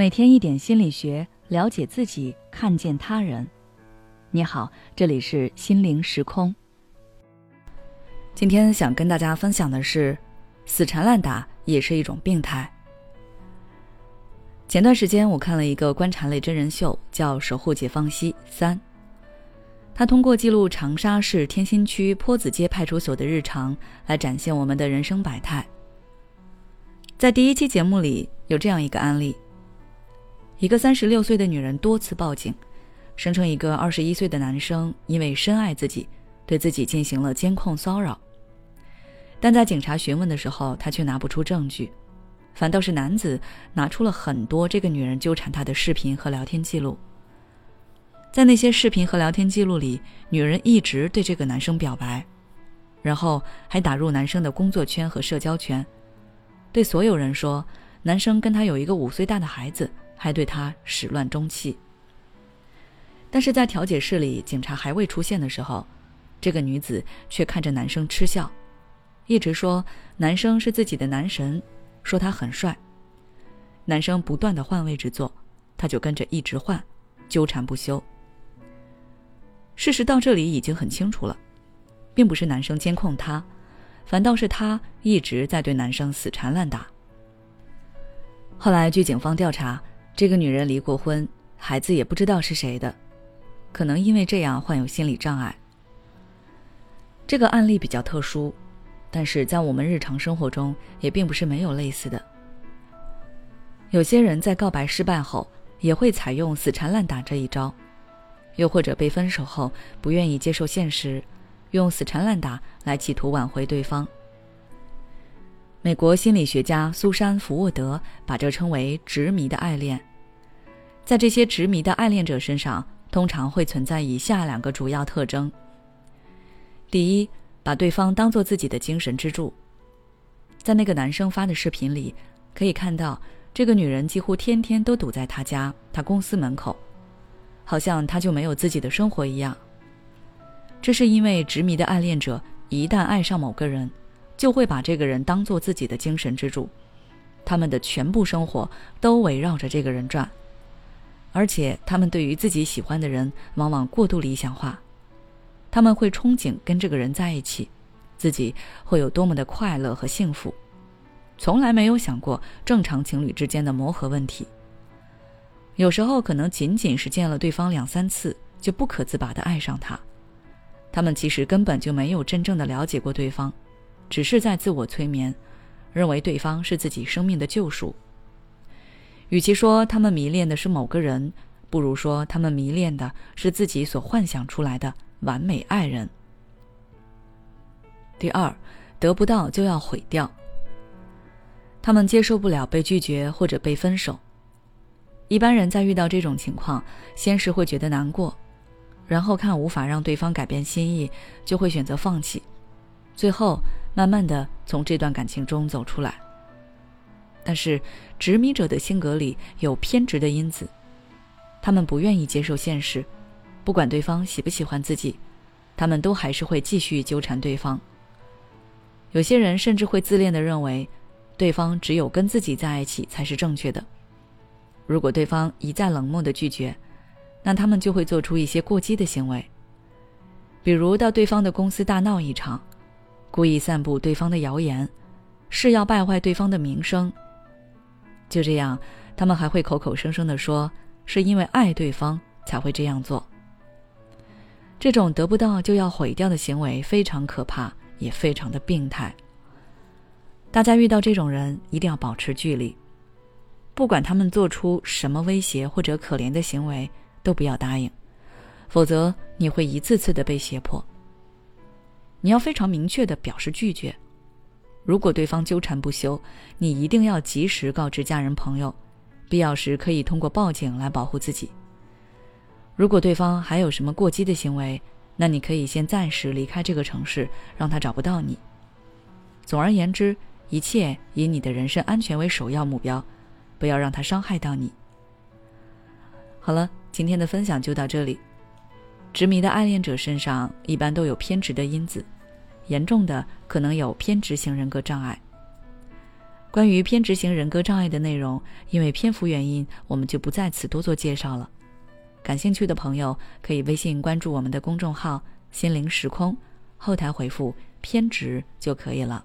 每天一点心理学，了解自己，看见他人。你好，这里是心灵时空。今天想跟大家分享的是，死缠烂打也是一种病态。前段时间我看了一个观察类真人秀，叫《守护解放西三》，他通过记录长沙市天心区坡子街派出所的日常，来展现我们的人生百态。在第一期节目里，有这样一个案例。一个三十六岁的女人多次报警，声称一个二十一岁的男生因为深爱自己，对自己进行了监控骚扰。但在警察询问的时候，他却拿不出证据，反倒是男子拿出了很多这个女人纠缠他的视频和聊天记录。在那些视频和聊天记录里，女人一直对这个男生表白，然后还打入男生的工作圈和社交圈，对所有人说男生跟他有一个五岁大的孩子。还对他始乱终弃。但是在调解室里，警察还未出现的时候，这个女子却看着男生嗤笑，一直说男生是自己的男神，说他很帅。男生不断的换位置坐，她就跟着一直换，纠缠不休。事实到这里已经很清楚了，并不是男生监控他，反倒是他一直在对男生死缠烂打。后来据警方调查。这个女人离过婚，孩子也不知道是谁的，可能因为这样患有心理障碍。这个案例比较特殊，但是在我们日常生活中也并不是没有类似的。有些人在告白失败后也会采用死缠烂打这一招，又或者被分手后不愿意接受现实，用死缠烂打来企图挽回对方。美国心理学家苏珊·福沃德把这称为“执迷的爱恋”。在这些执迷的爱恋者身上，通常会存在以下两个主要特征：第一，把对方当做自己的精神支柱。在那个男生发的视频里，可以看到这个女人几乎天天都堵在他家、他公司门口，好像他就没有自己的生活一样。这是因为执迷的爱恋者一旦爱上某个人，就会把这个人当做自己的精神支柱，他们的全部生活都围绕着这个人转，而且他们对于自己喜欢的人往往过度理想化，他们会憧憬跟这个人在一起，自己会有多么的快乐和幸福，从来没有想过正常情侣之间的磨合问题。有时候可能仅仅是见了对方两三次，就不可自拔的爱上他，他们其实根本就没有真正的了解过对方。只是在自我催眠，认为对方是自己生命的救赎。与其说他们迷恋的是某个人，不如说他们迷恋的是自己所幻想出来的完美爱人。第二，得不到就要毁掉。他们接受不了被拒绝或者被分手。一般人在遇到这种情况，先是会觉得难过，然后看无法让对方改变心意，就会选择放弃。最后，慢慢的从这段感情中走出来。但是，执迷者的性格里有偏执的因子，他们不愿意接受现实，不管对方喜不喜欢自己，他们都还是会继续纠缠对方。有些人甚至会自恋的认为，对方只有跟自己在一起才是正确的。如果对方一再冷漠的拒绝，那他们就会做出一些过激的行为，比如到对方的公司大闹一场。故意散布对方的谣言，是要败坏对方的名声。就这样，他们还会口口声声的说是因为爱对方才会这样做。这种得不到就要毁掉的行为非常可怕，也非常的病态。大家遇到这种人一定要保持距离，不管他们做出什么威胁或者可怜的行为，都不要答应，否则你会一次次的被胁迫。你要非常明确的表示拒绝。如果对方纠缠不休，你一定要及时告知家人朋友，必要时可以通过报警来保护自己。如果对方还有什么过激的行为，那你可以先暂时离开这个城市，让他找不到你。总而言之，一切以你的人身安全为首要目标，不要让他伤害到你。好了，今天的分享就到这里。执迷的暗恋者身上一般都有偏执的因子，严重的可能有偏执型人格障碍。关于偏执型人格障碍的内容，因为篇幅原因，我们就不在此多做介绍了。感兴趣的朋友可以微信关注我们的公众号“心灵时空”，后台回复“偏执”就可以了。